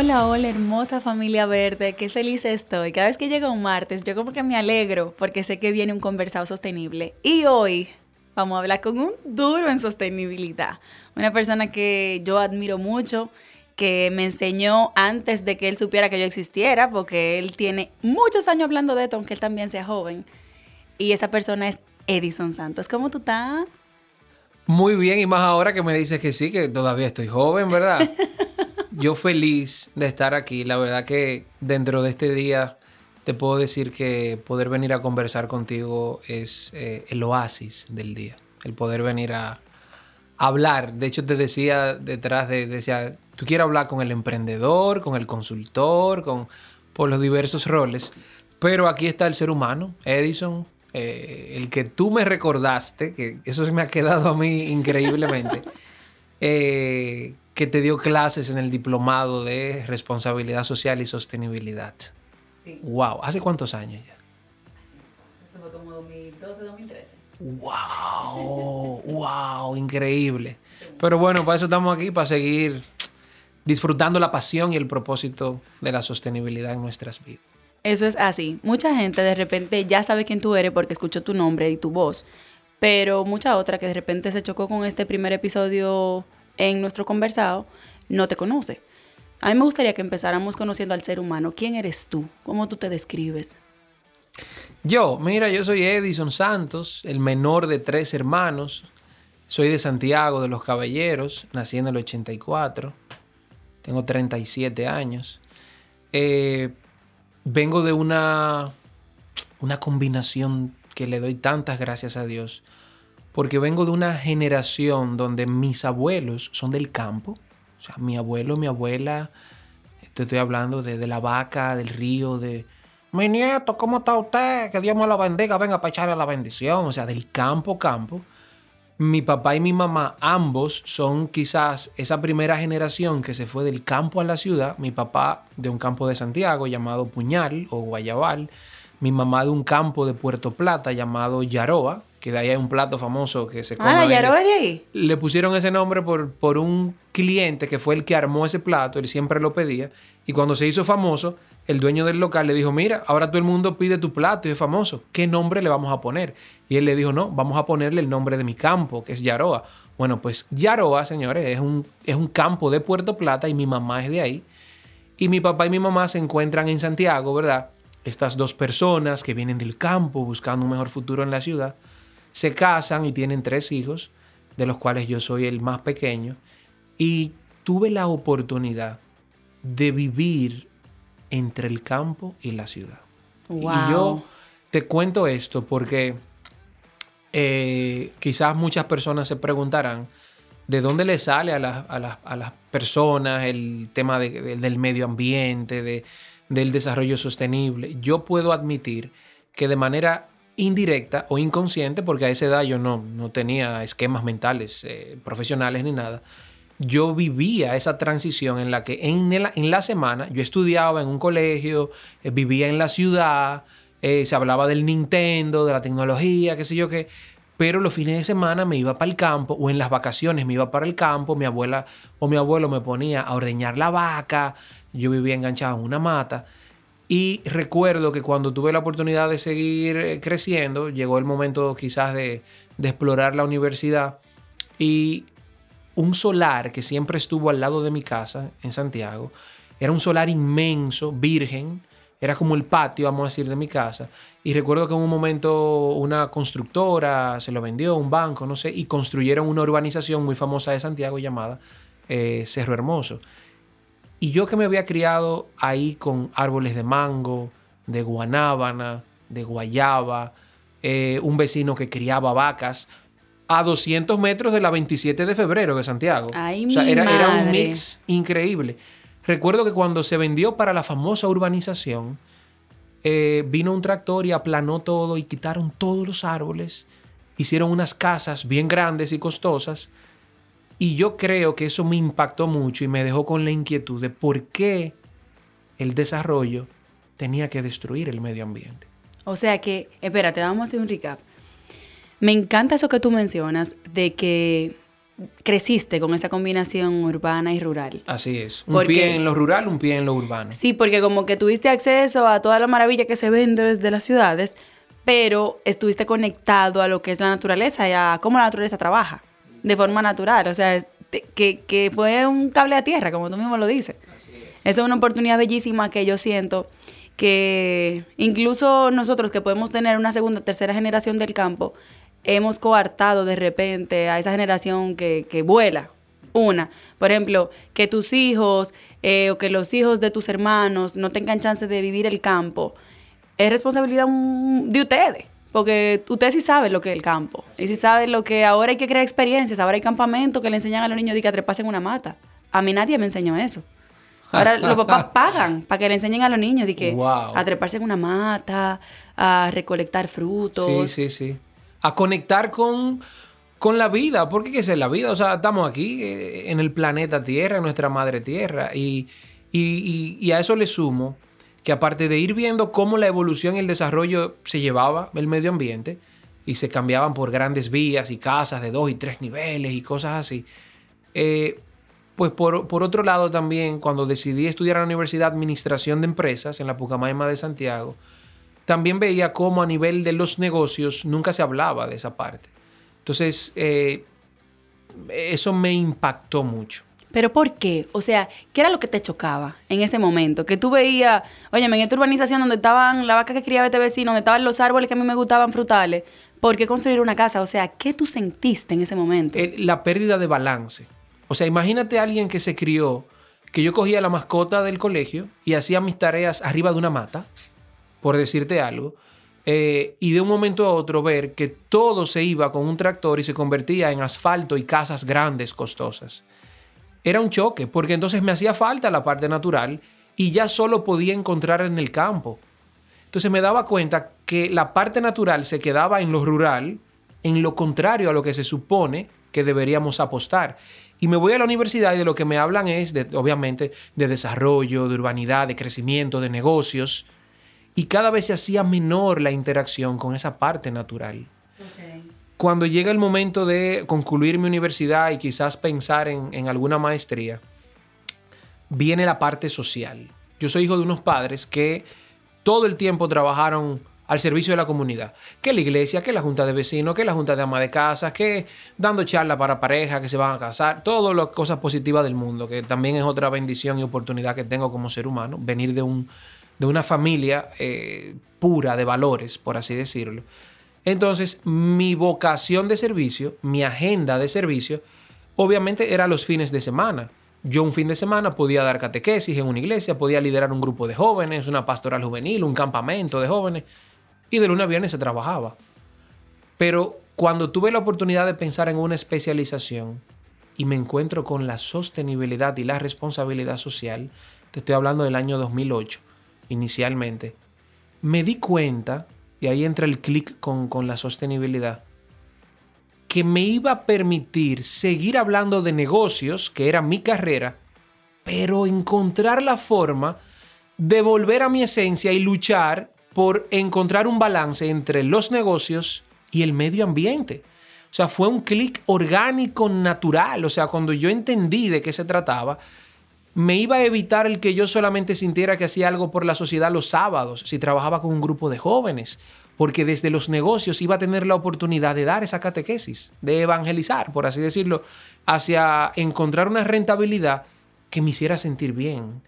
Hola, hola, hermosa familia verde, qué feliz estoy. Cada vez que llega un martes, yo como que me alegro porque sé que viene un conversado sostenible. Y hoy vamos a hablar con un duro en sostenibilidad. Una persona que yo admiro mucho, que me enseñó antes de que él supiera que yo existiera, porque él tiene muchos años hablando de esto, aunque él también sea joven. Y esa persona es Edison Santos. ¿Cómo tú estás? Muy bien, y más ahora que me dices que sí, que todavía estoy joven, ¿verdad? yo feliz de estar aquí. La verdad que dentro de este día te puedo decir que poder venir a conversar contigo es eh, el oasis del día. El poder venir a, hablar. De hecho, te decía detrás de, decía, tú quieres hablar con el emprendedor, con el consultor, con por los diversos roles. Pero aquí está el ser humano, Edison, eh, el que tú me recordaste, que eso se me ha quedado a mí increíblemente. Eh, que te dio clases en el diplomado de responsabilidad social y sostenibilidad. Sí. Wow, ¿hace cuántos años ya? Eso fue como 2012, 2013. Wow, wow, increíble. Pero bueno, para eso estamos aquí, para seguir disfrutando la pasión y el propósito de la sostenibilidad en nuestras vidas. Eso es así. Mucha gente de repente ya sabe quién tú eres porque escuchó tu nombre y tu voz, pero mucha otra que de repente se chocó con este primer episodio en nuestro conversado no te conoce. A mí me gustaría que empezáramos conociendo al ser humano. ¿Quién eres tú? ¿Cómo tú te describes? Yo, mira, yo soy Edison Santos, el menor de tres hermanos. Soy de Santiago de los Caballeros, nací en el 84. Tengo 37 años. Eh, vengo de una, una combinación que le doy tantas gracias a Dios porque vengo de una generación donde mis abuelos son del campo. O sea, mi abuelo, mi abuela, te estoy hablando de, la vaca, del río, de... Mi nieto, ¿cómo está usted? Que Dios me lo bendiga, venga para echarle la bendición. O sea, del campo, campo. Mi papá y mi mamá, ambos son quizás esa primera generación que se fue del campo a la ciudad. Mi papá de un campo de Santiago llamado Puñal o Guayabal. Mi mamá de un campo de Puerto Plata llamado Yaroa, que de ahí hay un plato famoso que se come. Ah, la Yaroa de ahí. Le pusieron ese nombre por, por un cliente que fue el que armó ese plato, él siempre lo pedía, y cuando se hizo famoso, el dueño del local le dijo, mira, ahora todo el mundo pide tu plato y es famoso, ¿qué nombre le vamos a poner? Y él le dijo, no, vamos a ponerle el nombre de mi campo, que es Yaroa. Bueno, pues Yaroa, señores, es un, es un campo de Puerto Plata y mi mamá es de ahí. Y mi papá y mi mamá se encuentran en Santiago, ¿verdad? Estas dos personas que vienen del campo buscando un mejor futuro en la ciudad se casan y tienen tres hijos, de los cuales yo soy el más pequeño, y tuve la oportunidad de vivir entre el campo y la ciudad. Y yo te cuento esto porque eh, quizás muchas personas se preguntarán de dónde le sale a, las personas el tema del medio ambiente, de, del desarrollo sostenible. Yo puedo admitir que de manera indirecta o inconsciente, porque a esa edad yo no, no tenía esquemas mentales eh, profesionales ni nada, yo vivía esa transición en la que en, en la semana yo estudiaba en un colegio, eh, vivía en la ciudad, eh, se hablaba del Nintendo, de la tecnología, qué sé yo qué, pero los fines de semana me iba para el campo o en las vacaciones me iba para el campo, mi abuela o mi abuelo me ponía a ordeñar la vaca, yo vivía enganchado en una mata. Y recuerdo que cuando tuve la oportunidad de seguir eh, creciendo, llegó el momento quizás de, explorar la universidad y un solar que siempre estuvo al lado de mi casa en Santiago, era un solar inmenso, virgen, Era como el patio, vamos a decir, de mi casa. Y recuerdo que en un momento una constructora se lo vendió, un banco, no sé, y construyeron una urbanización muy famosa de Santiago llamada eh, Cerro Hermoso. Y yo que me había criado ahí con árboles de mango, de guanábana, de guayaba, eh, un vecino que criaba vacas, a 200 metros de la 27 de febrero de Santiago. o sea, era, era, un mix increíble. Recuerdo que cuando se vendió para la famosa urbanización, eh, vino un tractor y aplanó todo y quitaron todos los árboles. Hicieron unas casas bien grandes y costosas. Y yo creo que eso me impactó mucho y me dejó con la inquietud de por qué el desarrollo tenía que destruir el medio ambiente. O sea que, espérate, vamos a hacer un recap. Me encanta eso que tú mencionas de que creciste con esa combinación urbana y rural. Así es. Un pie en lo rural, un pie en lo urbano. Sí, porque como que tuviste acceso a toda la maravilla que se vende desde las ciudades, pero estuviste conectado a lo que es la naturaleza y a cómo la naturaleza trabaja de forma natural. O sea, que, que fue un cable a tierra, como tú mismo lo dices. Esa es una oportunidad bellísima que yo siento que incluso nosotros que podemos tener una segunda, tercera generación del campo, hemos coartado de repente a esa generación que, vuela. Una, por ejemplo, que tus hijos eh, o que los hijos de tus hermanos no tengan chance de vivir el campo, es responsabilidad de ustedes. Porque ustedes sí saben lo que es el campo. Y sí saben lo que ahora hay que crear experiencias. Ahora hay campamentos que le enseñan a los niños de que trepasen una mata. A mí nadie me enseñó eso. Ahora los papás pagan para que le enseñen a los niños de que a treparse en una mata, a recolectar frutos. Sí, sí, sí a conectar con, con la vida, porque qué es la vida, o sea, estamos aquí eh, en el planeta Tierra, en nuestra madre Tierra, y, y, a eso le sumo que aparte de ir viendo cómo la evolución y el desarrollo se llevaba el medio ambiente, y se cambiaban por grandes vías y casas de dos y tres niveles y cosas así, eh, pues por, por, otro lado también, cuando decidí estudiar en la Universidad Administración de Empresas en la Pucamaima de Santiago, también veía cómo a nivel de los negocios nunca se hablaba de esa parte. Entonces, eh, eso me impactó mucho. ¿Pero por qué? O sea, ¿qué era lo que te chocaba en ese momento? Que tú veías, oye, en esta urbanización donde estaban la vaca que criaba este vecino, donde estaban los árboles que a mí me gustaban frutales, ¿por qué construir una casa? O sea, ¿qué tú sentiste en ese momento? la pérdida de balance. O sea, imagínate a alguien que se crió, que yo cogía la mascota del colegio y hacía mis tareas arriba de una mata por decirte algo, eh, y de un momento a otro ver que todo se iba con un tractor y se convertía en asfalto y casas grandes, costosas. Era un choque, porque entonces me hacía falta la parte natural y ya solo podía encontrar en el campo. Entonces me daba cuenta que la parte natural se quedaba en lo rural, en lo contrario a lo que se supone que deberíamos apostar. Y me voy a la universidad y de lo que me hablan es, de, obviamente, de desarrollo, de urbanidad, de crecimiento, de negocios y cada vez se hacía menor la interacción con esa parte natural. Cuando llega el momento de concluir mi universidad y quizás pensar en, alguna maestría, viene la parte social. Yo soy hijo de unos padres que todo el tiempo trabajaron al servicio de la comunidad. Que la iglesia, que la junta de vecinos, que la junta de ama de casa, que dando charla para parejas que se van a casar, todas las cosas positivas del mundo, que también es otra bendición y oportunidad que tengo como ser humano, venir de un, de una familia eh, pura de valores, por así decirlo. Entonces, mi vocación de servicio, mi agenda de servicio, obviamente era los fines de semana. Yo un fin de semana podía dar catequesis en una iglesia, podía liderar un grupo de jóvenes, una pastoral juvenil, un campamento de jóvenes, y de lunes a viernes se trabajaba. Pero cuando tuve la oportunidad de pensar en una especialización y me encuentro con la sostenibilidad y la responsabilidad social, te estoy hablando del año 2008, inicialmente, me di cuenta, y ahí entra el clic con, con la sostenibilidad, que me iba a permitir seguir hablando de negocios, que era mi carrera, pero encontrar la forma de volver a mi esencia y luchar por encontrar un balance entre los negocios y el medio ambiente. O sea, fue un clic orgánico, natural. O sea, cuando yo entendí de qué se trataba, me iba a evitar el que yo solamente sintiera que hacía algo por la sociedad los sábados, si trabajaba con un grupo de jóvenes, porque desde los negocios iba a tener la oportunidad de dar esa catequesis, de evangelizar, por así decirlo, hacia encontrar una rentabilidad que me hiciera sentir bien.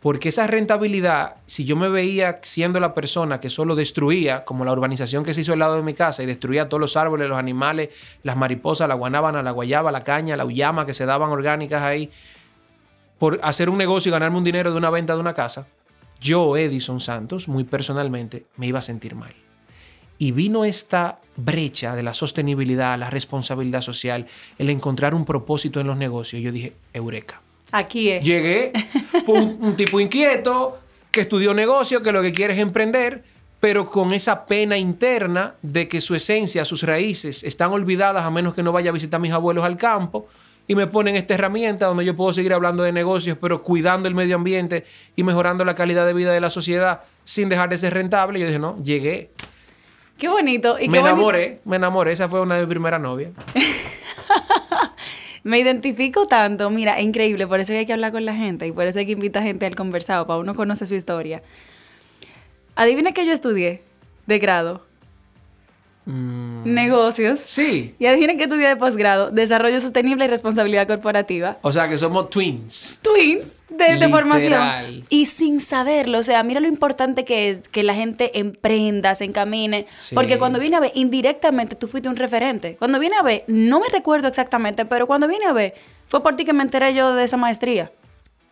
Porque esa rentabilidad, si yo me veía siendo la persona que solo destruía, como la urbanización que se hizo al lado de mi casa y destruía todos los árboles, los animales, las mariposas, la guanábana, la guayaba, la caña, la uyama que se daban orgánicas ahí, por hacer un negocio y ganarme un dinero de una venta de una casa, yo, Edison Santos, muy personalmente, me iba a sentir mal. Y vino esta brecha de la sostenibilidad, la responsabilidad social, el encontrar un propósito en los negocios. Yo dije, eureka Aquí es. Llegué, un, un tipo inquieto, que estudió negocio, que lo que quiere es emprender, pero con esa pena interna de que su esencia, sus raíces están olvidadas a menos que no vaya a visitar a mis abuelos al campo. Y me ponen esta herramienta donde yo puedo seguir hablando de negocios, pero cuidando el medio ambiente y mejorando la calidad de vida de la sociedad sin dejar de ser rentable. Y yo dije, no, llegué. Qué bonito. Y me qué bonito- enamoré, me enamoré. Esa fue una de mis primeras novias. Me identifico tanto, mira, es increíble, por eso hay que hablar con la gente y por eso hay que invitar gente al conversado, para uno conoce su historia. Adivina que yo estudié de grado, Mm, negocios. sí. Y adivina que estudié de posgrado, desarrollo sostenible y responsabilidad corporativa. O sea que somos twins. Twins de, formación. Y sin saberlo, o sea, mira lo importante que es que la gente emprenda, se encamine. Sí. Porque cuando viene a ver, indirectamente tú fuiste un referente. Cuando viene a ver, no me recuerdo exactamente, pero cuando viene a ver, fue por ti que me enteré yo de esa maestría.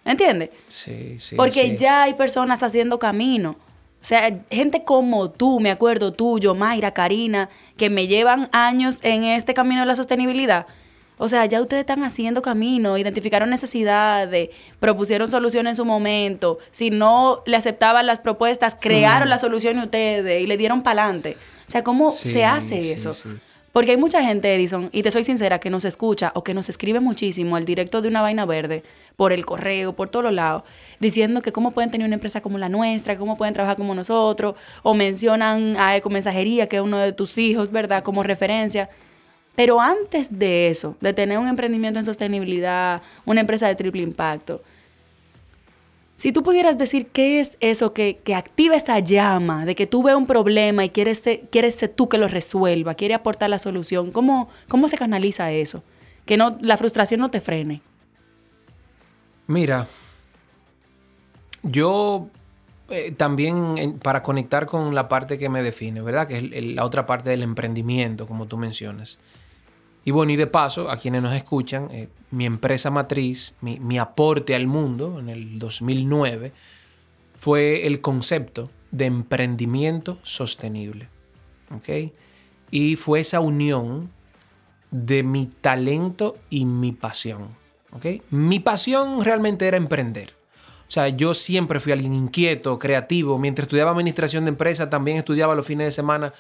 ¿Entiendes? Sí, sí. Porque sí. ya hay personas haciendo camino. O sea, gente como tú, me acuerdo tuyo, Mayra, Karina, que me llevan años en este camino de la sostenibilidad. O sea, ya ustedes están haciendo camino, identificaron necesidades, propusieron soluciones en su momento. Si no le aceptaban las propuestas, crearon la solución ustedes y le dieron para adelante. O sea, ¿cómo Sí, se hace sí, eso? Porque hay mucha gente, Edison, y te soy sincera, que nos escucha o que nos escribe muchísimo al directo de una vaina verde, por el correo, por todos los lados, diciendo que cómo pueden tener una empresa como la nuestra, cómo pueden trabajar como nosotros, o mencionan a Ecomensajería, que es uno de tus hijos, ¿verdad?, como referencia. Pero antes de eso, de tener un emprendimiento en sostenibilidad, una empresa de triple impacto, si tú pudieras decir qué es eso que, que activa esa llama, de que tú ves un problema y quieres ser, quieres ser tú que lo resuelva, quieres aportar la solución, ¿cómo, cómo se canaliza eso? Que no, la frustración no te frene. Mira, yo eh, también para conectar con la parte que me define, ¿verdad? Que es la otra parte del emprendimiento, como tú mencionas. Y bueno, y de paso, a quienes nos escuchan, eh, mi empresa matriz, mi, mi aporte al mundo en el 2009 fue el concepto de emprendimiento sostenible. ¿Ok? Y fue esa unión de mi talento y mi pasión. ¿ok? Mi pasión realmente era emprender. O sea, yo siempre fui alguien inquieto, creativo. Mientras estudiaba administración de empresa, también estudiaba los fines de semana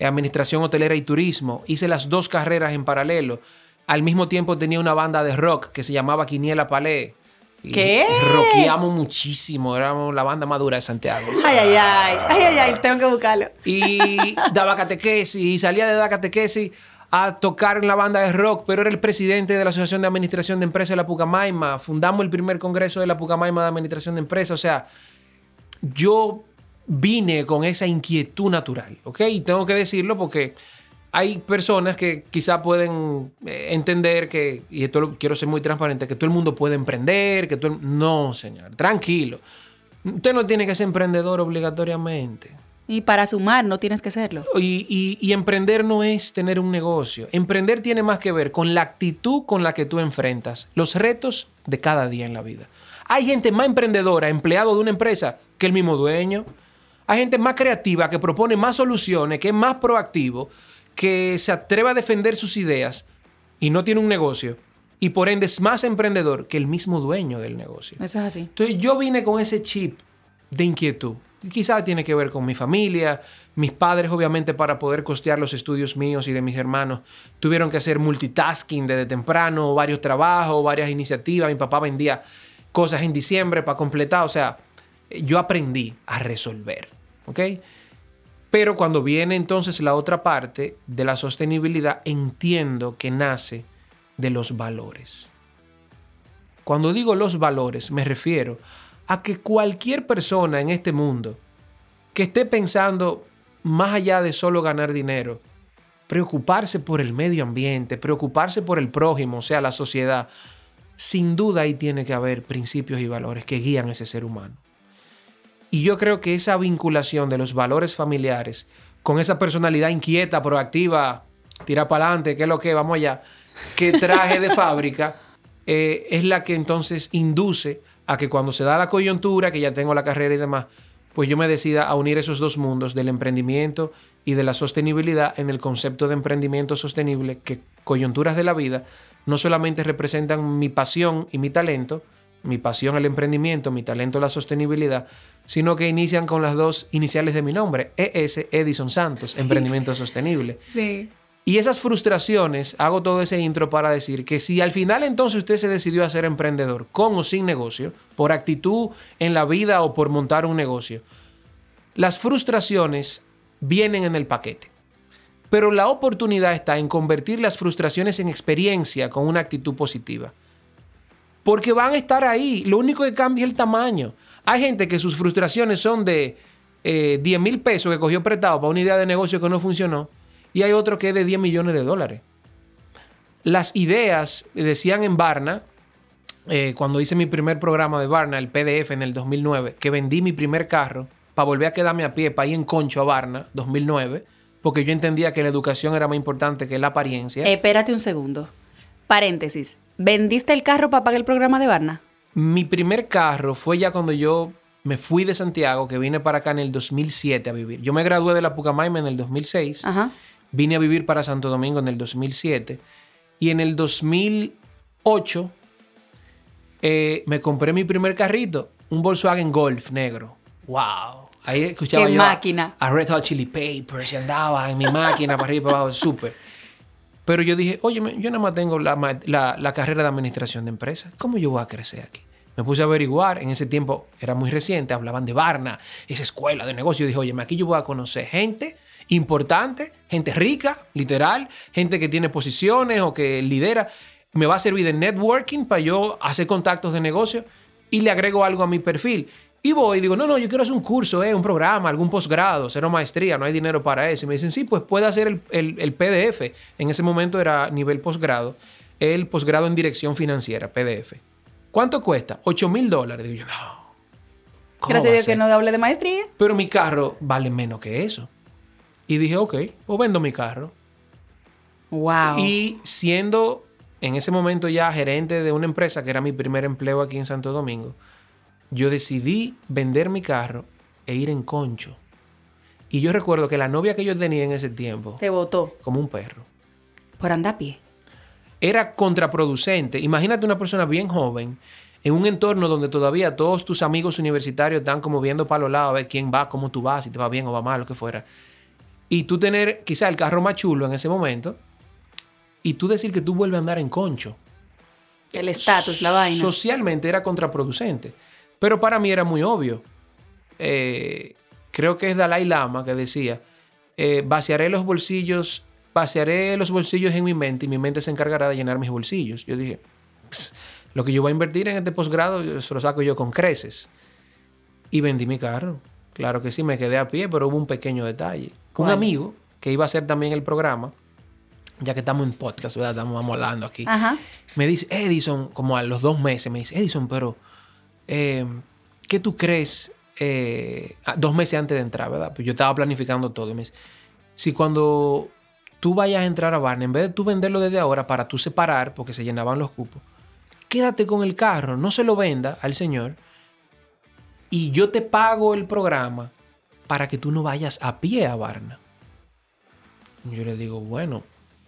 administración hotelera y turismo. Hice las dos carreras en paralelo. Al mismo tiempo tenía una banda de rock que se llamaba Quiniela Palé. ¿Qué? Rockeamos muchísimo. Éramos la banda madura de Santiago. Ay, ay, ay, ay, ay, ay, tengo que buscarlo. Y daba catequesis y salía de dar catequesis a tocar en la banda de rock, pero era el presidente de la Asociación de Administración de Empresas de la Pucamaima. Fundamos el primer congreso de la Pucamaima de Administración de Empresas. O sea, yo vine con esa inquietud natural, ¿ok? Y tengo que decirlo porque hay personas que quizá pueden eh, entender que, y esto lo, quiero ser muy transparente, que todo el mundo puede emprender, que todo el- No, señor, tranquilo. Usted no tiene que ser emprendedor obligatoriamente. Y para sumar, no tienes que serlo. Y, y- y emprender no es tener un negocio. Emprender tiene más que ver con la actitud con la que tú enfrentas los retos de cada día en la vida. Hay gente más emprendedora, empleado de una empresa, que el mismo dueño. Hay gente más creativa, que propone más soluciones, que es más proactivo, que se atreve a defender sus ideas y no tiene un negocio. Y por ende es más emprendedor que el mismo dueño del negocio. Eso es así. Entonces yo vine con ese chip de inquietud. Quizás tiene que ver con mi familia, mis padres obviamente para poder costear los estudios míos y de mis hermanos tuvieron que hacer multitasking desde temprano, varios trabajos, varias iniciativas. Mi papá vendía cosas en diciembre para completar. O sea, yo aprendí a resolver. ¿Ok? Pero cuando viene entonces la otra parte de la sostenibilidad, entiendo que nace de los valores. Cuando digo los valores, me refiero a que cualquier persona en este mundo que esté pensando más allá de solo ganar dinero, preocuparse por el medio ambiente, preocuparse por el prójimo, o sea, la sociedad, sin duda ahí tiene que haber principios y valores que guían ese ser humano. Y yo creo que esa vinculación de los valores familiares con esa personalidad inquieta, proactiva, tira para adelante, que es lo que, vamos allá, que traje de fábrica, eh, es la que entonces induce a que cuando se da la coyuntura, que ya tengo la carrera y demás, pues yo me decida a unir esos dos mundos del emprendimiento y de la sostenibilidad en el concepto de emprendimiento sostenible, que coyunturas de la vida no solamente representan mi pasión y mi talento, mi pasión al emprendimiento, mi talento la sostenibilidad, sino que inician con las dos iniciales de mi nombre, ES Edison Santos, Emprendimiento Sostenible. Sí. Y esas frustraciones, hago todo ese intro para decir que si al final entonces usted se decidió a ser emprendedor, con o sin negocio, por actitud en la vida o por montar un negocio, las frustraciones vienen en el paquete. Pero la oportunidad está en convertir las frustraciones en experiencia con una actitud positiva. Porque van a estar ahí. Lo único que cambia es el tamaño. Hay gente que sus frustraciones son de 10 eh, mil pesos que cogió prestado para una idea de negocio que no funcionó y hay otro que es de 10 millones de dólares. Las ideas, decían en Barna, eh, cuando hice mi primer programa de Barna, el PDF en el 2009, que vendí mi primer carro para volver a quedarme a pie, para ir en concho a Barna, 2009, porque yo entendía que la educación era más importante que la apariencia. espérate un segundo. Paréntesis. ¿Vendiste el carro para pagar el programa de Barna? Mi primer carro fue ya cuando yo me fui de Santiago, que vine para acá en el 2007 a vivir. Yo me gradué de la Pucamaima en el 2006. Ajá. Vine a vivir para Santo Domingo en el 2007 y en el 2008 eh, me compré mi primer carrito, un Volkswagen Golf negro. ¡Wow! Ahí escuchaba ¡Qué yo máquina! A, Red Hot Chili Peppers y andaba en mi máquina para arriba y para abajo, súper. Pero yo dije, oye, yo nada más tengo la, la carrera de administración de empresas. ¿Cómo yo voy a crecer aquí? Me puse a averiguar, en ese tiempo era muy reciente, hablaban de Barna, esa escuela de negocio. dije, oye, aquí yo voy a conocer gente importante, gente rica, literal, gente que tiene posiciones o que lidera. Me va a servir de networking para yo hacer contactos de negocio y le agrego algo a mi perfil. Y voy y digo, no, no, yo quiero hacer un curso, eh, un programa, algún posgrado, cero maestría, no hay dinero para eso. Y me dicen, sí, pues puede hacer el, PDF. En ese momento era nivel posgrado, el posgrado en dirección financiera, PDF. ¿Cuánto cuesta? 8 mil dólares. Digo yo, no. Gracias a Dios que no hable de maestría. Pero mi carro vale menos que eso. Y dije, ok, pues vendo mi carro. Wow. Y siendo en ese momento ya gerente de una empresa que era mi primer empleo aquí en Santo Domingo, yo decidí vender mi carro e ir en concho. Y yo recuerdo que la novia que yo tenía en ese tiempo... Te votó. Como un perro. Por andar a pie. Era contraproducente. Imagínate una persona bien joven en un entorno donde todavía todos tus amigos universitarios están como viendo para los lados a ver quién va, cómo tú vas, si te va bien o va mal, lo que fuera y tú tener quizá el carro más chulo en ese momento y tú decir que tú vuelves a andar en concho. El estatus, la vaina. Socialmente era contraproducente, pero para mí era muy obvio. Eh, creo que es Dalai Lama que decía, eh, vaciaré los bolsillos, vaciaré los bolsillos en mi mente y mi mente se encargará de llenar mis bolsillos. Yo dije, lo que yo voy a invertir en este posgrado, se lo saco yo con creces. Y vendí mi carro. Claro que sí, me quedé a pie, pero hubo un pequeño detalle. Un amigo que iba a hacer también el programa, ya que estamos en podcast, ¿verdad? Estamos hablando aquí. Me dice, Edison, como a los dos meses, me dice, Edison, pero, eh, ¿qué tú crees? Eh, dos meses antes de entrar, ¿verdad? Pues yo estaba planificando todo. Y me dice, si cuando tú vayas a entrar a Barney, en vez de tú venderlo desde ahora para tú separar, porque se llenaban los cupos, quédate con el carro, no se lo venda al señor y yo te pago el programa para que tú no vayas a pie a Varna. Yo le digo, bueno,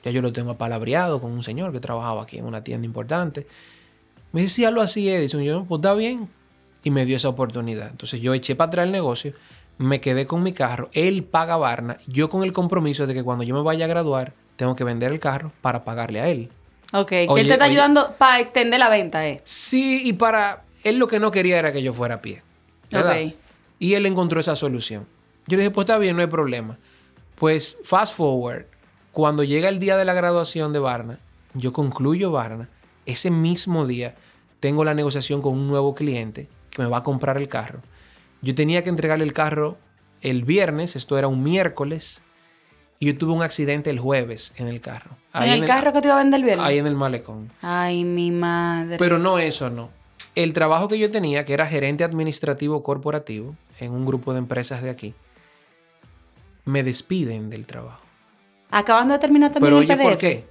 ya yo lo tengo apalabreado con un señor que trabajaba aquí en una tienda importante. Me decía, lo así, Edison. Yo, pues está bien. Y me dio esa oportunidad. Entonces yo eché para atrás el negocio, me quedé con mi carro, él paga Varna, yo con el compromiso de que cuando yo me vaya a graduar, tengo que vender el carro para pagarle a él. Ok, que él te está ayudando para extender la venta, ¿eh? Sí, y para... Él lo que no quería era que yo fuera a pie. Ok. Y él encontró esa solución. Yo le dije, pues está bien, no hay problema. Pues fast forward, cuando llega el día de la graduación de Barna, yo concluyo Barna, ese mismo día tengo la negociación con un nuevo cliente que me va a comprar el carro. Yo tenía que entregarle el carro el viernes, esto era un miércoles, Y yo tuve un accidente el jueves en el carro. ¿En el carro que te iba a vender el viernes? Ahí en el malecón. Ay, mi madre. Pero no eso, no. El trabajo que yo tenía, que era gerente administrativo corporativo en un grupo de empresas de aquí, me despiden del trabajo. Acabando de terminar también Pero el oye, ¿por qué?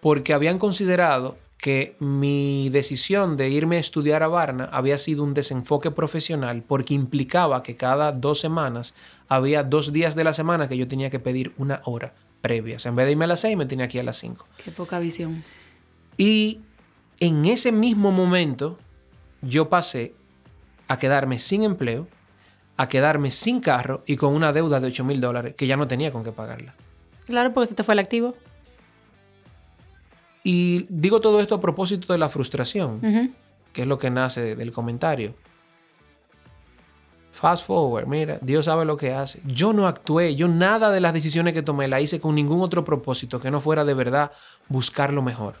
Porque habían considerado que mi decisión de irme a estudiar a Varna había sido un desenfoque profesional porque implicaba que cada dos semanas había dos días de la semana que yo tenía que pedir una hora previa. O sea, en vez de irme a las seis, me tenía que ir a las cinco. Qué poca visión. Y en ese mismo momento yo pasé a quedarme sin empleo, a quedarme sin carro y con una deuda de 8 mil dólares que ya no tenía con qué pagarla. Claro, porque se te fue el activo. Y digo todo esto a propósito de la frustración, que es lo que nace del comentario. Fast forward, mira, Dios sabe lo que hace. Yo no actué, yo nada de las decisiones que tomé la hice con ningún otro propósito que no fuera de verdad buscar lo mejor.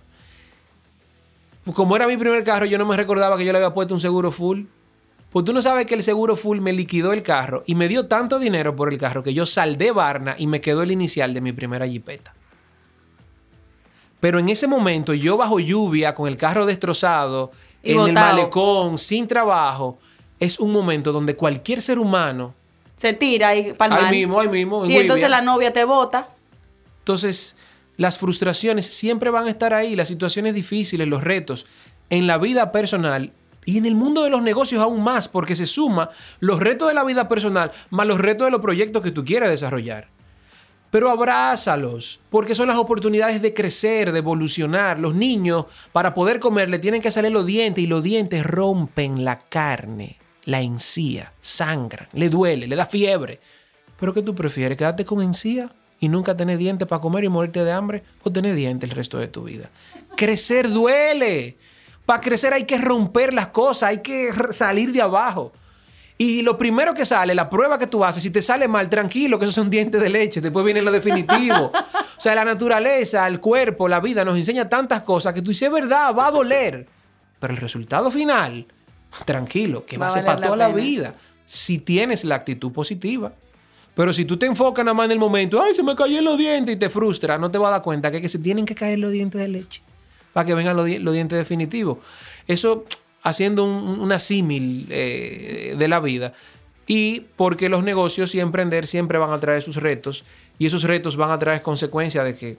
Como era mi primer carro, yo no me recordaba que yo le había puesto un seguro full. Pues tú no sabes que el seguro full me liquidó el carro y me dio tanto dinero por el carro que yo saldé Barna y me quedó el inicial de mi primera jipeta. Pero en ese momento, yo bajo lluvia, con el carro destrozado, Y en el malecón, sin trabajo, es un momento donde cualquier ser humano, Se tira ahí para ahí mismo, ahí mismo, en Y entonces la novia te bota. entonces las frustraciones siempre van a estar ahí, las situaciones difíciles, los retos, en la vida personal y en el mundo de los negocios aún más, porque se suma los retos de la vida personal más los retos de los proyectos que tú quieres desarrollar. Pero abrázalos, porque son las oportunidades de crecer, de evolucionar. Los niños, para poder comer, le tienen que salir los dientes y los dientes rompen la carne, la encía, sangran, le duele, le da fiebre. ¿Pero qué tú prefieres? ¿Quedarte con encía y nunca tener dientes para comer y morirte de hambre? ¿O tener dientes el resto de tu vida? Crecer duele. Para crecer hay que romper las cosas, hay que salir de abajo. Y lo primero que sale, la prueba que tú haces, si te sale mal, tranquilo, que esos son dientes de leche, después viene lo definitivo. o sea, la naturaleza, el cuerpo, la vida nos enseña tantas cosas que tú dices, es verdad, va a doler. Pero el resultado final, tranquilo, que va, a ser para toda la vida. Si tienes la actitud positiva. Pero si tú te enfocas nada más en el momento, ay, se me cayeron los dientes y te frustra, no te vas a dar cuenta que, que se tienen que caer los dientes de leche para que vengan los, di- los dientes definitivos. Eso haciendo un- una símil eh, de la vida. Y porque los negocios y emprender siempre van a traer sus retos y esos retos van a traer consecuencias de que,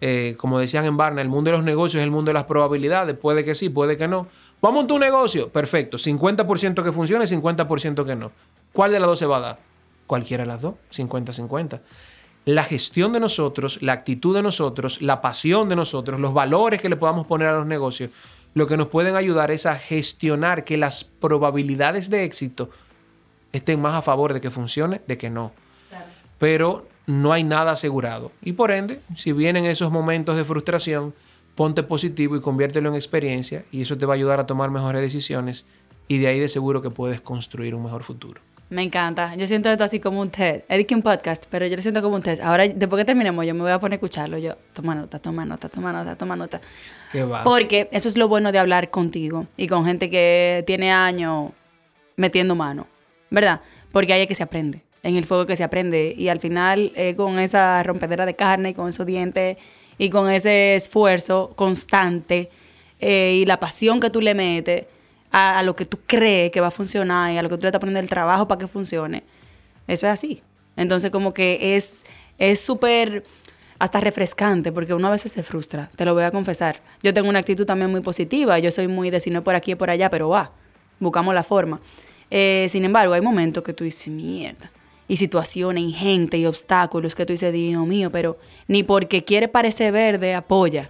eh, como decían en Barna, el mundo de los negocios es el mundo de las probabilidades. Puede que sí, puede que no. Vamos a montar un negocio. Perfecto. 50% que funcione, 50% que no. ¿Cuál de las dos se va a dar? Cualquiera de las dos. 50-50. La gestión de nosotros, la actitud de nosotros, la pasión de nosotros, los valores que le podamos poner a los negocios, lo que nos pueden ayudar es a gestionar que las probabilidades de éxito estén más a favor de que funcione, de que no. Pero no hay nada asegurado. Y por ende, si vienen esos momentos de frustración, ponte positivo y conviértelo en experiencia y eso te va a ayudar a tomar mejores decisiones y de ahí de seguro que puedes construir un mejor futuro. Me encanta. Yo siento esto así como un TED. Un podcast, pero yo lo siento como un TED. Ahora, después que terminemos, yo me voy a poner a escucharlo. Yo, toma nota, toma nota, toma nota, toma nota. Porque eso es lo bueno de hablar contigo y con gente que tiene años metiendo mano, ¿verdad? Porque ahí es que se aprende, en el fuego que se aprende. Y al final, eh, con esa rompedera de carne, y con esos dientes y con ese esfuerzo constante eh, y la pasión que tú le metes a, lo que tú crees que va a funcionar y a lo que tú le estás poniendo el trabajo para que funcione, eso es así. Entonces, como que es es súper hasta refrescante, porque uno a veces se frustra, te lo voy a confesar. Yo tengo una actitud también muy positiva, yo soy muy de si no es por aquí y por allá, pero va, buscamos la forma. Eh, sin embargo, hay momentos que tú dices, mierda, y situaciones, y gente, y obstáculos que tú dices, Dios mío, pero ni porque quiere parecer verde, apoya.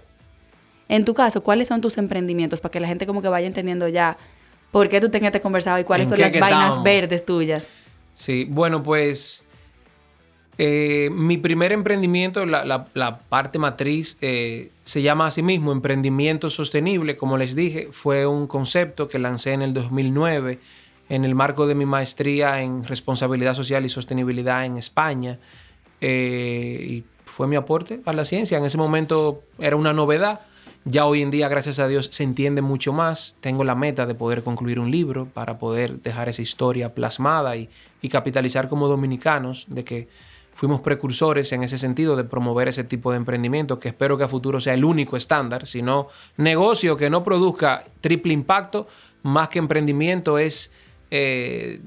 En tu caso, ¿cuáles son tus emprendimientos? Para que la gente como que vaya entendiendo ya por qué tú tenías este conversado y cuáles ¿En son las vainas verdes tuyas. Sí, bueno, pues eh, mi primer emprendimiento, la, la- la parte matriz, eh, se llama así mismo Emprendimiento Sostenible. Como les dije, fue un concepto que lancé en el 2009 en el marco de mi maestría en responsabilidad social y sostenibilidad en España. Eh, y fue mi aporte a la ciencia. En ese momento era una novedad. Ya hoy en día, gracias a Dios, se entiende mucho más. Tengo la meta de poder concluir un libro para poder dejar esa historia plasmada y, y capitalizar como dominicanos de que fuimos precursores en ese sentido de promover ese tipo de emprendimiento, que espero que a futuro sea el único estándar, sino negocio que no produzca triple impacto, más que emprendimiento es eh,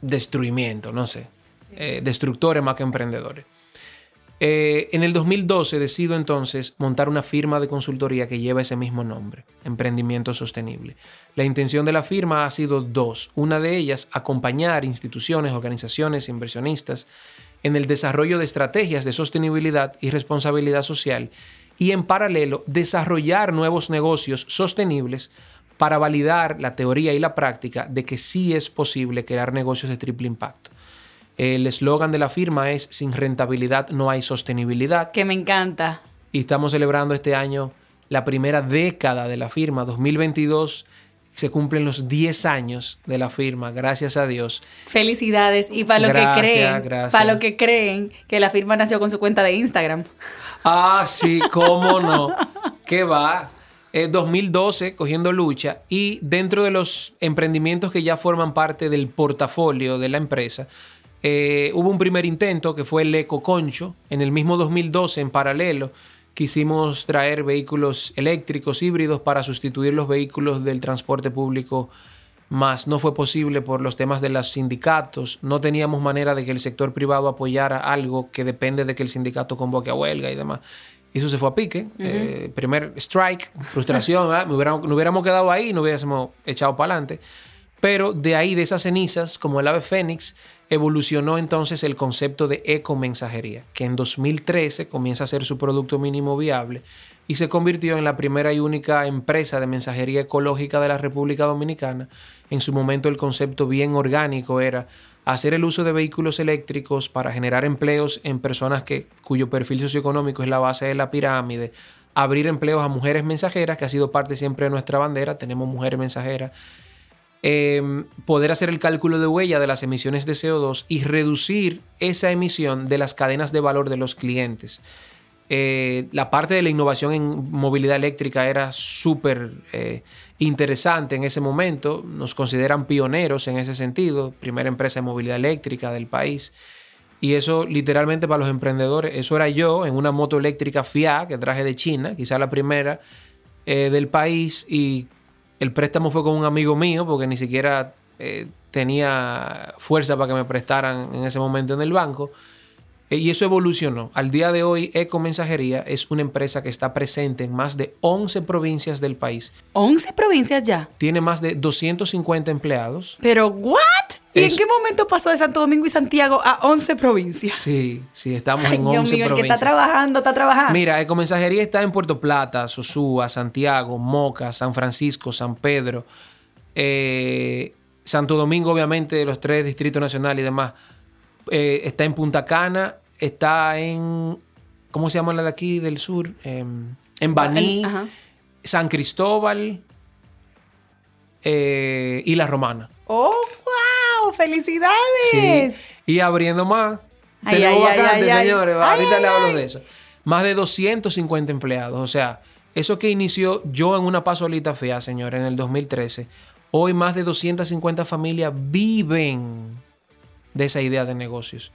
destruimiento, no sé, eh, destructores más que emprendedores. Eh, en el 2012 decido entonces montar una firma de consultoría que lleva ese mismo nombre, Emprendimiento Sostenible. La intención de la firma ha sido dos. Una de ellas, acompañar instituciones, organizaciones, inversionistas en el desarrollo de estrategias de sostenibilidad y responsabilidad social y en paralelo desarrollar nuevos negocios sostenibles para validar la teoría y la práctica de que sí es posible crear negocios de triple impacto. El eslogan de la firma es sin rentabilidad no hay sostenibilidad. Que me encanta. Y estamos celebrando este año la primera década de la firma, 2022. Se cumplen los 10 años de la firma, gracias a Dios. Felicidades. Y para lo que creen, para lo que creen que la firma nació con su cuenta de Instagram. Ah, sí, cómo no. ¿Qué va? 2012 cogiendo lucha y dentro de los emprendimientos que ya forman parte del portafolio de la empresa, eh, hubo un primer intento que fue el Eco Concho. En el mismo 2012, en paralelo, quisimos traer vehículos eléctricos híbridos para sustituir los vehículos del transporte público, más no fue posible por los temas de los sindicatos. No teníamos manera de que el sector privado apoyara algo que depende de que el sindicato convoque a huelga y demás. Eso se fue a pique. Eh, primer strike, frustración. Nos hubiéramos, quedado ahí y no hubiésemos echado para adelante. Pero de ahí, de esas cenizas, como el ave fénix, evolucionó entonces el concepto de ecomensajería, que en 2013 comienza a ser su producto mínimo viable y se convirtió en la primera y única empresa de mensajería ecológica de la República Dominicana. En su momento el concepto bien orgánico era hacer el uso de vehículos eléctricos para generar empleos en personas que, cuyo perfil socioeconómico es la base de la pirámide, abrir empleos a mujeres mensajeras, que ha sido parte siempre de nuestra bandera, tenemos mujeres mensajeras Em, poder hacer el cálculo de huella de las emisiones de CO2 y reducir esa emisión de las cadenas de valor de los clientes. Eh, la parte de la innovación en movilidad eléctrica era súper eh, interesante en ese momento. Nos consideran pioneros en ese sentido, primera empresa de movilidad eléctrica del país. Y eso literalmente para los emprendedores, eso era yo en una moto eléctrica FIA que traje de China, quizá la primera eh, del país, y el préstamo fue con un amigo mío porque ni siquiera eh, tenía fuerza para que me prestaran en ese momento en el banco. Eh, y eso evolucionó. Al día de hoy, Eco Mensajería es una empresa que está presente en más de 11 provincias del país. ¿11 provincias ya? Tiene más de 250 empleados. ¿Pero what? ¿Y en qué momento pasó de Santo Domingo y Santiago a 11 provincias? Sí, sí, estamos en 11 provincias. El que está trabajando, está trabajando. Mira, Ecomensajería está en Puerto Plata, Sosúa, Santiago, Moca, San Francisco, San Pedro, eh, Santo Domingo, obviamente, los tres distritos nacionales y demás. Eh, está en Punta Cana, está en. ¿Cómo se llama la de aquí del sur? Em, en Baní, San Cristóbal eh, y La Romana. ¡Oh, wow! ¡Felicidades! Y abriendo más. Tenemos vacantes, señores. Ahorita le hablo de eso. Más de 250 empleados. O sea, eso que inició yo en una pasolita fea, señores, en el 2013. Hoy más de 250 familias viven de esa idea de negocios,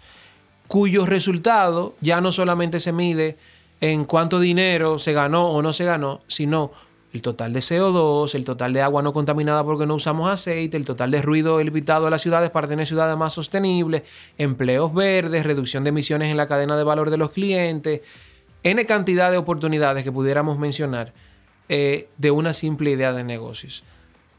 cuyo resultado ya no solamente se mide en cuánto dinero se ganó o no se ganó, sino el total de CO2, el total de agua no contaminada porque no usamos aceite, el total de ruido evitado a las ciudades para tener ciudades más sostenibles, empleos verdes, reducción de emisiones en la cadena de valor de los clientes, N cantidad de oportunidades que pudiéramos mencionar eh, de una simple idea de negocios.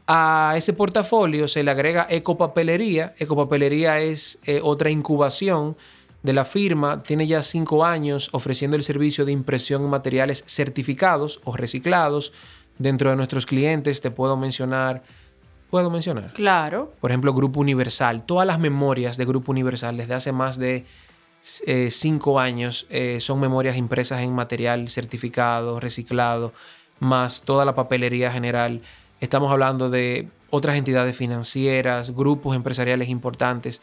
A ese portafolio se le agrega ecopapelería. Ecopapelería es eh, otra incubación de la firma. Tiene ya cinco años ofreciendo el servicio de impresión en materiales certificados o reciclados dentro de nuestros clientes te puedo mencionar, puedo mencionar. Claro. Por ejemplo, Grupo Universal. Todas las memorias de Grupo Universal desde hace más de eh, cinco años eh, son memorias impresas en material certificado, reciclado, más toda la papelería general. Estamos hablando de otras entidades financieras, grupos empresariales importantes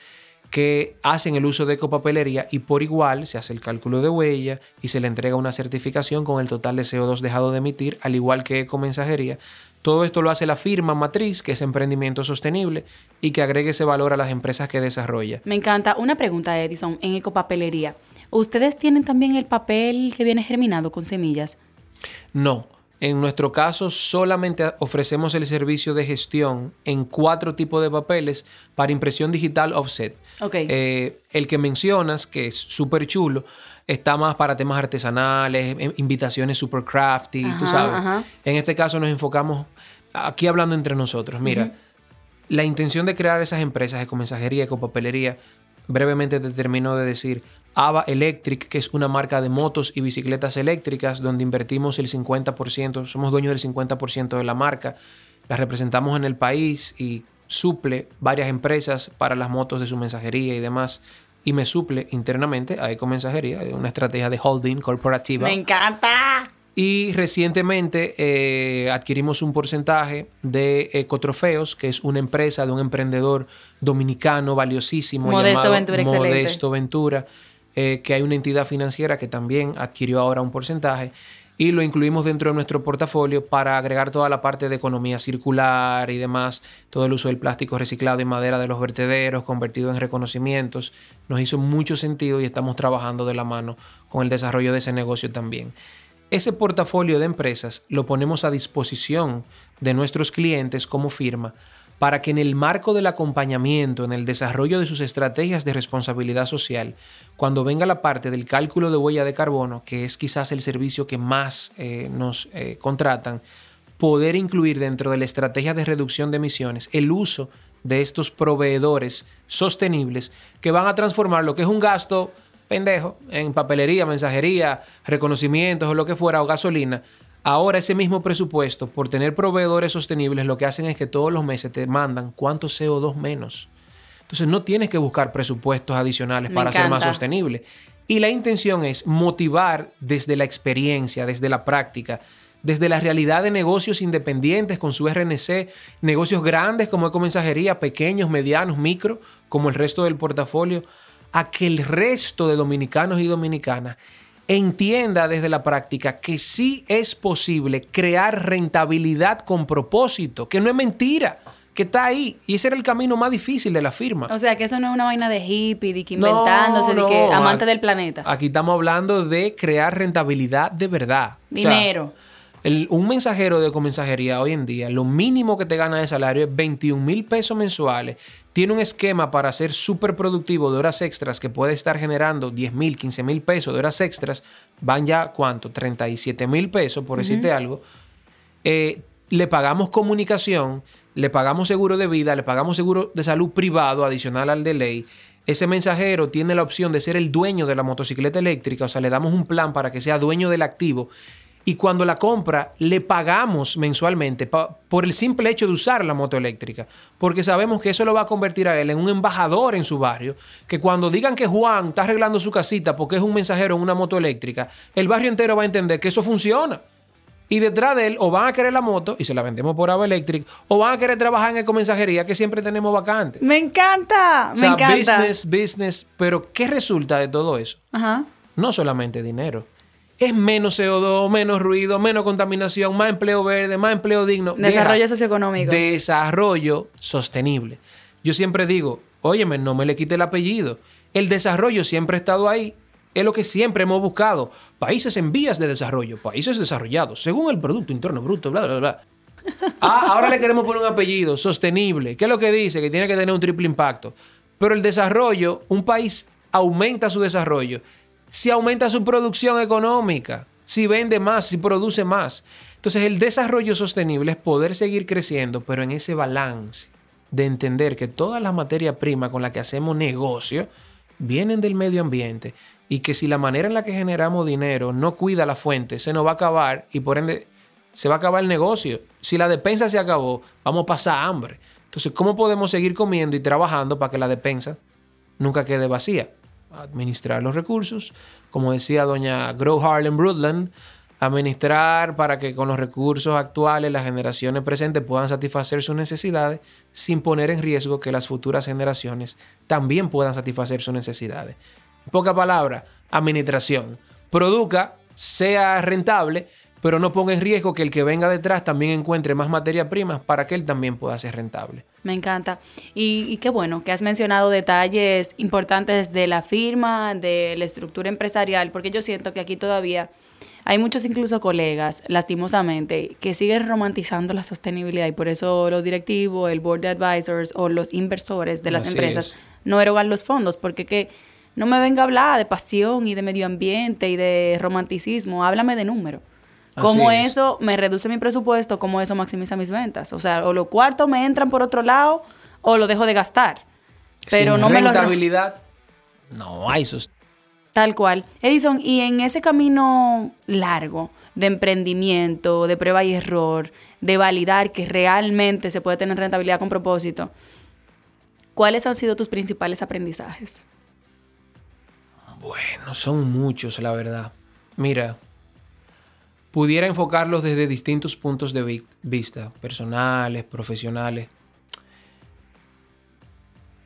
que hacen el uso de ecopapelería y por igual se hace el cálculo de huella y se le entrega una certificación con el total de CO2 dejado de emitir, al igual que ecomensajería. Todo esto lo hace la firma matriz, que es Emprendimiento Sostenible, y que agregue ese valor a las empresas que desarrolla. Me encanta. Una pregunta, Edison, en ecopapelería. ¿Ustedes tienen también el papel que viene germinado con semillas? No. En nuestro caso, solamente ofrecemos el servicio de gestión en cuatro tipos de papeles para impresión digital offset. Okay. Eh, el que mencionas, que es súper chulo, está más para temas artesanales, em, invitaciones super crafty, tú sabes. En este caso nos enfocamos, aquí hablando entre nosotros, mira, la intención de crear esas empresas de mensajería, papelería, brevemente te termino de decir, Ava Electric, que es una marca de motos y bicicletas eléctricas, donde invertimos el 50%, somos dueños del 50% de la marca, la representamos en el país y suple varias empresas para las motos de su mensajería y demás. Y me suple internamente a Ecomensajería, una estrategia de holding corporativa. ¡Me encanta! Y recientemente eh, adquirimos un porcentaje de Ecotrofeos, que es una empresa de un emprendedor dominicano valiosísimo Modesto llamado Ventura Modesto Ventura eh, que hay una entidad financiera que también adquirió ahora un porcentaje y lo incluimos dentro de nuestro portafolio para agregar toda la parte de economía circular y demás, todo el uso del plástico reciclado y madera de los vertederos convertido en reconocimientos. Nos hizo mucho sentido y estamos trabajando de la mano con el desarrollo de ese negocio también. Ese portafolio de empresas lo ponemos a disposición de nuestros clientes como firma para que en el marco del acompañamiento, en el desarrollo de sus estrategias de responsabilidad social, cuando venga la parte del cálculo de huella de carbono, que es quizás el servicio que más eh, nos eh, contratan, poder incluir dentro de la estrategia de reducción de emisiones el uso de estos proveedores sostenibles que van a transformar lo que es un gasto pendejo en papelería, mensajería, reconocimientos o lo que fuera, o gasolina, Ahora ese mismo presupuesto, por tener proveedores sostenibles, lo que hacen es que todos los meses te mandan cuánto CO2 menos. Entonces no tienes que buscar presupuestos adicionales para ser más sostenible. Y la intención es motivar desde la experiencia, desde la práctica, desde la realidad de negocios independientes con su RNC, negocios grandes como ecomensajería, pequeños, medianos, micro, como el resto del portafolio, a que el resto de dominicanos y dominicanas entienda desde la práctica que sí es posible crear rentabilidad con propósito, que no es mentira, que está ahí. Y ese era el camino más difícil de la firma. O sea, que eso no es una vaina de hippie, de que inventándose, de que amante del planeta. Aquí estamos hablando de crear rentabilidad de verdad. Dinero un mensajero de comensajería hoy en día, lo mínimo que te gana de salario es 21 mil pesos mensuales. Tiene un esquema para ser súper productivo de horas extras que puede estar generando 10 mil, 15 mil pesos de horas extras. Van ya, ¿cuánto? 37 mil pesos, por decirte algo. Eh, le pagamos comunicación, le pagamos seguro de vida, le pagamos seguro de salud privado adicional al de ley. Ese mensajero tiene la opción de ser el dueño de la motocicleta eléctrica, o sea, le damos un plan para que sea dueño del activo y cuando la compra le pagamos mensualmente por el simple hecho de usar la moto eléctrica, porque sabemos que eso lo va a convertir a él en un embajador en su barrio, que cuando digan que Juan está arreglando su casita porque es un mensajero en una moto eléctrica, el barrio entero va a entender que eso funciona. Y detrás de él o van a querer la moto y se la vendemos por Ava Electric o van a querer trabajar en ecomensajería que siempre tenemos vacante. Me encanta, o me encanta. Business, business, pero ¿qué resulta de todo eso? Ajá. No solamente dinero es menos CO2, menos ruido, menos contaminación, más empleo verde, más empleo digno. Desarrollo socioeconómico. Desarrollo sostenible. Yo siempre digo, óyeme, no me le quite el apellido. El desarrollo siempre ha estado ahí. Es lo que siempre hemos buscado. Países en vías de desarrollo, países desarrollados, según el Producto Interno Bruto, bla, bla, bla. Ah, ahora le queremos poner un apellido, sostenible. ¿Qué es lo que dice? Que tiene que tener un triple impacto. Pero el desarrollo, un país aumenta su desarrollo si aumenta su producción económica, si vende más, si produce más. Entonces el desarrollo sostenible es poder seguir creciendo, pero en ese balance de entender que toda la materia prima con la que hacemos negocio vienen del medio ambiente y que si la manera en la que generamos dinero no cuida la fuente, se nos va a acabar y por ende se va a acabar el negocio. Si la despensa se acabó, vamos a pasar hambre. Entonces, ¿cómo podemos seguir comiendo y trabajando para que la despensa nunca quede vacía? Administrar los recursos, como decía doña Grow Harlem Brundtland, Administrar para que con los recursos actuales las generaciones presentes puedan satisfacer sus necesidades sin poner en riesgo que las futuras generaciones también puedan satisfacer sus necesidades. En poca palabra, administración. Produzca, sea rentable, pero no ponga en riesgo que el que venga detrás también encuentre más materia prima para que él también pueda ser rentable. Me encanta. Y, qué bueno que has mencionado detalles importantes de la firma, de la estructura empresarial, porque yo siento que aquí todavía hay muchos incluso colegas, lastimosamente, que siguen romantizando la sostenibilidad y por eso los directivos, el board de advisors o los inversores de las empresas no erogan los fondos, porque que no me venga a hablar de pasión y de medio ambiente y de romanticismo, háblame de número. Cómo eso me reduce mi presupuesto, cómo eso maximiza mis ventas. O sea, o los cuartos me entran por otro lado o lo dejo de gastar. Pero no me lo no hay sus Tal cual. Edison, y en ese camino largo de emprendimiento, de prueba y error, de validar que realmente se puede tener rentabilidad con propósito, ¿cuáles han sido tus principales aprendizajes? Bueno, son muchos, la verdad. Mira, pudiera enfocarlos desde distintos puntos de vista, personales, profesionales.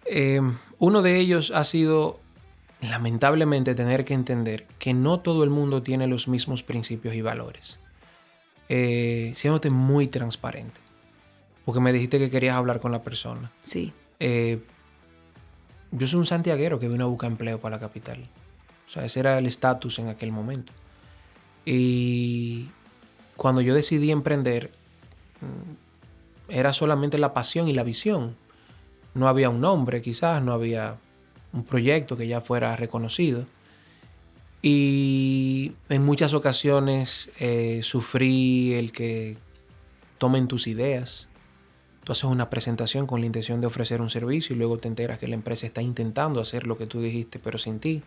Eh, uno de ellos ha sido, lamentablemente, tener que entender que no todo el mundo tiene los mismos principios y valores. Eh, siéndote muy transparente. Porque me dijiste que querías hablar con la persona. Sí. Eh, yo soy un santiaguero que vino a buscar empleo para la capital. O sea, ese era el estatus en aquel momento. Y cuando yo decidí emprender, mm, era solamente la pasión y la visión. No había un nombre, quizás, no había un proyecto que ya fuera reconocido. Y en muchas ocasiones eh, sufrí el que tomen tus ideas. Tú haces una presentación con la intención de ofrecer un servicio y luego te enteras que la empresa está intentando hacer lo que tú dijiste, pero sin ti.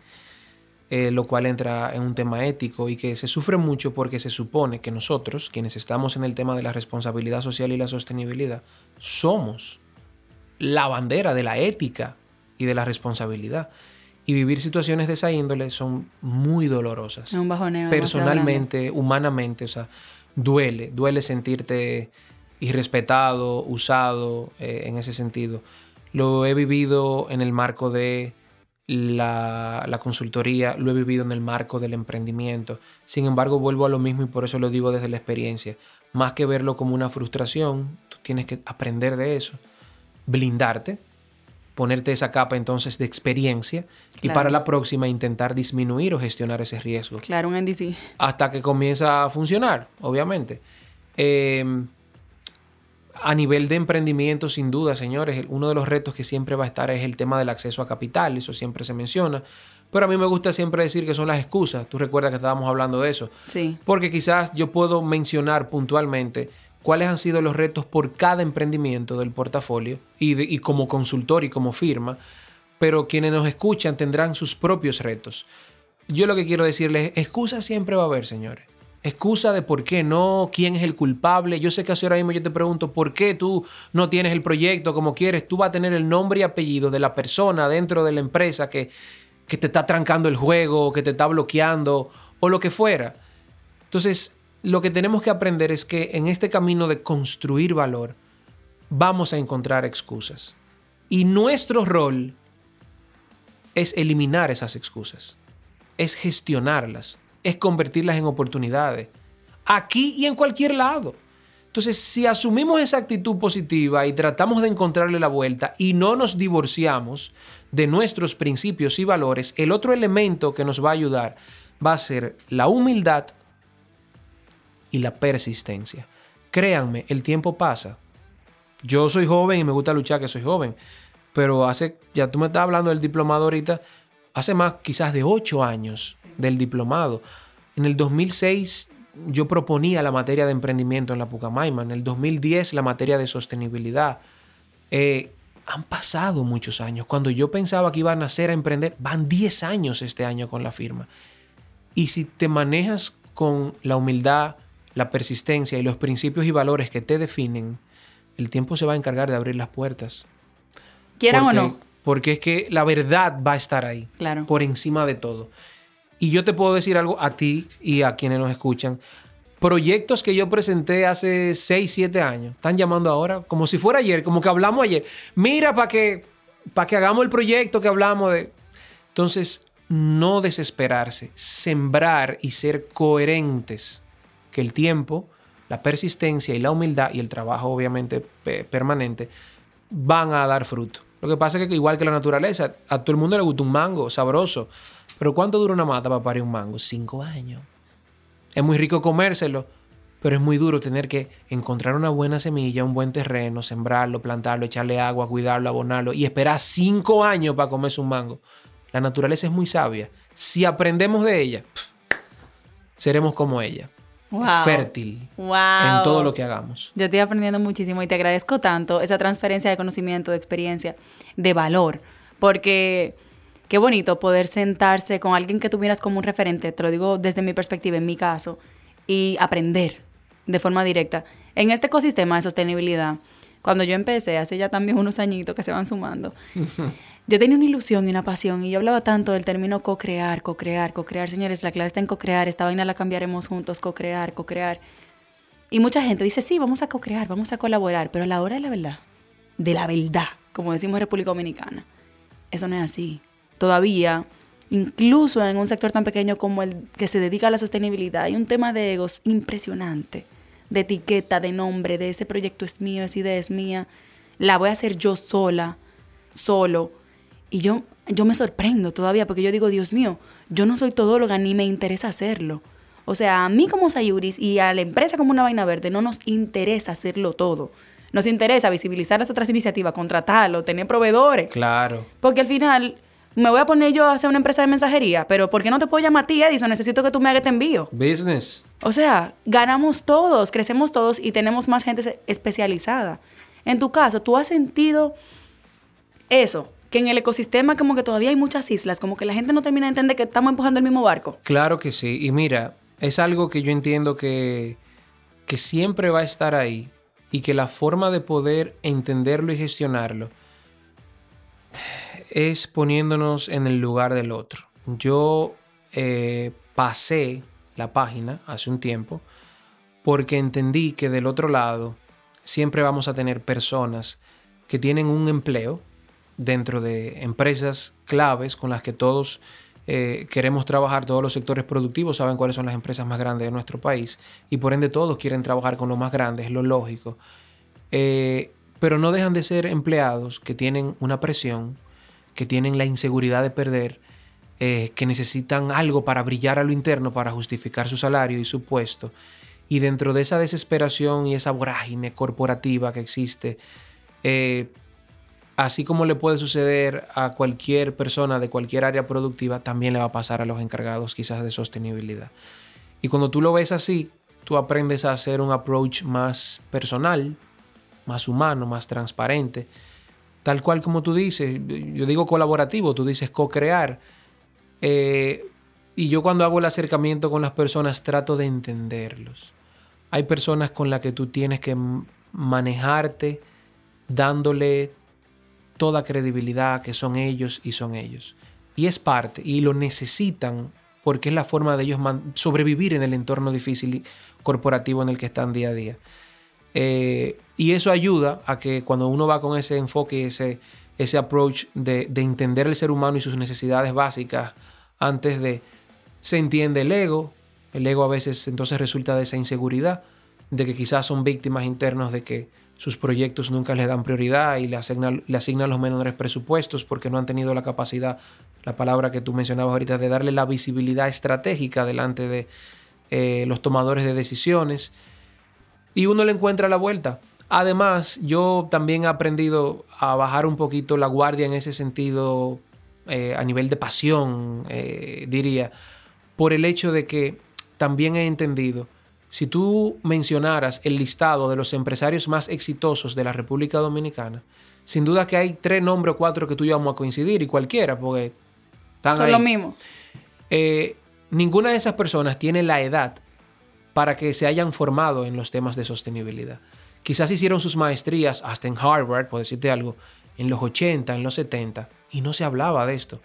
Eh, lo cual entra en un tema ético y que se sufre mucho porque se supone que nosotros, quienes estamos en el tema de la responsabilidad social y la sostenibilidad, somos la bandera de la ética y de la responsabilidad. Y vivir situaciones de esa índole son muy dolorosas. Un Personalmente, humanamente, o sea, duele, duele sentirte irrespetado, usado eh, en ese sentido. Lo he vivido en el marco de la, consultoría, lo he vivido en el marco del emprendimiento. Sin embargo, vuelvo a lo mismo y por eso lo digo desde la experiencia. Más que verlo como una frustración, tú tienes que aprender de eso, blindarte, ponerte esa capa entonces de experiencia y para la próxima intentar disminuir o gestionar ese riesgo. Claro, un NDC. Hasta que comienza a funcionar, obviamente. Eh, a nivel de emprendimiento, sin duda, señores, uno de los retos que siempre va a estar es el tema del acceso a capital, eso siempre se menciona. Pero a mí me gusta siempre decir que son las excusas. Tú recuerdas que estábamos hablando de eso. Sí. Porque quizás yo puedo mencionar puntualmente cuáles han sido los retos por cada emprendimiento del portafolio y, y como consultor y como firma, pero quienes nos escuchan tendrán sus propios retos. Yo lo que quiero decirles, excusas siempre va a haber, señores excusa de por qué no, quién es el culpable. Yo sé que ahora mismo yo te pregunto por qué tú no tienes el proyecto como quieres. Tú vas a tener el nombre y apellido de la persona dentro de la empresa que, que te está trancando el juego, que te está bloqueando o lo que fuera. Entonces, lo que tenemos que aprender es que en este camino de construir valor vamos a encontrar excusas. Y nuestro rol es eliminar esas excusas, es gestionarlas es convertirlas en oportunidades. Aquí y en cualquier lado. Entonces, si asumimos esa actitud positiva y tratamos de encontrarle la vuelta y no nos divorciamos de nuestros principios y valores, el otro elemento que nos va a ayudar va a ser la humildad y la persistencia. Créanme, el tiempo pasa. Yo soy joven y me gusta luchar que soy joven, pero hace, ya tú me estás hablando del diplomado ahorita, hace más quizás de ocho años del diplomado. En el 2006 yo proponía la materia de emprendimiento en la Pucamaima, en el 2010 la materia de sostenibilidad. Eh, han pasado muchos años. Cuando yo pensaba que iba a nacer a emprender, van 10 años este año con la firma. Y si te manejas con la humildad, la persistencia y los principios y valores que te definen, el tiempo se va a encargar de abrir las puertas. Quieran o no porque es que la verdad va a estar ahí, claro. por encima de todo. Y yo te puedo decir algo a ti y a quienes nos escuchan. Proyectos que yo presenté hace 6, 7 años, están llamando ahora como si fuera ayer, como que hablamos ayer. Mira, para que, para que hagamos el proyecto que hablamos de... Entonces, no desesperarse, sembrar y ser coherentes, que el tiempo, la persistencia y la humildad y el trabajo obviamente permanente van a dar fruto. Lo que pasa es que igual que la naturaleza, a todo el mundo le gusta un mango sabroso, pero ¿cuánto dura una mata para parir un mango? Cinco años. Es muy rico comérselo, pero es muy duro tener que encontrar una buena semilla, un buen terreno, sembrarlo, plantarlo, echarle agua, cuidarlo, abonarlo y esperar cinco años para comerse un mango. La naturaleza es muy sabia. Si aprendemos de ella, seremos como ella. Fértil en todo lo que hagamos. Yo estoy aprendiendo muchísimo y te agradezco tanto esa transferencia de conocimiento, de experiencia, de valor, porque qué bonito poder sentarse con alguien que tuvieras como un referente, te lo digo desde mi perspectiva, en mi caso, y aprender de forma directa. En este ecosistema de sostenibilidad, cuando yo empecé, hace ya también unos añitos que se van sumando, Yo tenía una ilusión y una pasión y yo hablaba tanto del término co-crear, co-crear, co-crear. Señores, la clave está en co-crear, esta vaina la cambiaremos juntos, co-crear, co-crear. Y mucha gente dice, sí, vamos a co-crear, vamos a colaborar, pero a la hora de la verdad, de la verdad, como decimos en República Dominicana, eso no es así. Todavía, incluso en un sector tan pequeño como el que se dedica a la sostenibilidad, hay un tema de egos impresionante, de etiqueta, de nombre, de ese proyecto es mío, esa idea es mía, la voy a hacer yo sola, solo y yo, yo me sorprendo todavía porque yo digo, Dios mío, yo no soy todóloga ni me interesa hacerlo. O sea, a mí como Sayuris y a la empresa como una vaina verde no nos interesa hacerlo todo. Nos interesa visibilizar las otras iniciativas, contratarlo, tener proveedores. Claro. Porque al final me voy a poner yo a hacer una empresa de mensajería, pero ¿por qué no te puedo llamar a ti, Edison? Necesito que tú me hagas este envío. Business. O sea, ganamos todos, crecemos todos y tenemos más gente especializada. En tu caso, ¿tú has sentido eso? Que en el ecosistema como que todavía hay muchas islas, como que la gente no termina de entender que estamos empujando el mismo barco. Claro que sí. Y mira, es algo que yo entiendo que, que siempre va a estar ahí y que la forma de poder entenderlo y gestionarlo es poniéndonos en el lugar del otro. Yo eh, pasé la página hace un tiempo porque entendí que del otro lado siempre vamos a tener personas que tienen un empleo, dentro de empresas claves con las que todos eh, queremos trabajar, todos los sectores productivos saben cuáles son las empresas más grandes de nuestro país y por ende todos quieren trabajar con lo más grande, es lo lógico. Eh, pero no dejan de ser empleados que tienen una presión, que tienen la inseguridad de perder, eh, que necesitan algo para brillar a lo interno, para justificar su salario y su puesto. Y dentro de esa desesperación y esa vorágine corporativa que existe, así como le puede suceder a cualquier persona de cualquier área productiva, también le va a pasar a los encargados quizás de sostenibilidad. Y cuando tú lo ves así, tú aprendes a hacer un approach más personal, más humano, más transparente, tal cual como tú dices, yo digo colaborativo, tú dices co-crear. Eh, y yo cuando hago el acercamiento con las personas trato de entenderlos. Hay personas con las que tú tienes que manejarte dándole toda credibilidad que son ellos y son ellos. Y es parte, y lo necesitan porque es la forma de ellos sobrevivir en el entorno difícil y corporativo en el que están día a día. Eh, y eso ayuda a que cuando uno va con ese enfoque, ese, ese approach de, de entender el ser humano y sus necesidades básicas antes de, se entiende el ego, el ego a veces entonces resulta de esa inseguridad, de que quizás son víctimas internos de que sus proyectos nunca les dan prioridad y le asignan, le los menores presupuestos porque no han tenido la capacidad, la palabra que tú mencionabas ahorita, de darle la visibilidad estratégica delante de eh, los tomadores de decisiones. Y uno le encuentra la vuelta. Además, yo también he aprendido a bajar un poquito la guardia en ese sentido, eh, a nivel de pasión, eh, diría, por el hecho de que también he entendido si tú mencionaras el listado de los empresarios más exitosos de la República Dominicana, sin duda que hay tres nombres o cuatro que tú y yo vamos a coincidir y cualquiera, porque están Son lo mismo. Eh, ninguna de esas personas tiene la edad para que se hayan formado en los temas de sostenibilidad. Quizás hicieron sus maestrías hasta en Harvard, por decirte algo, en los 80, en los 70, y no se hablaba de esto.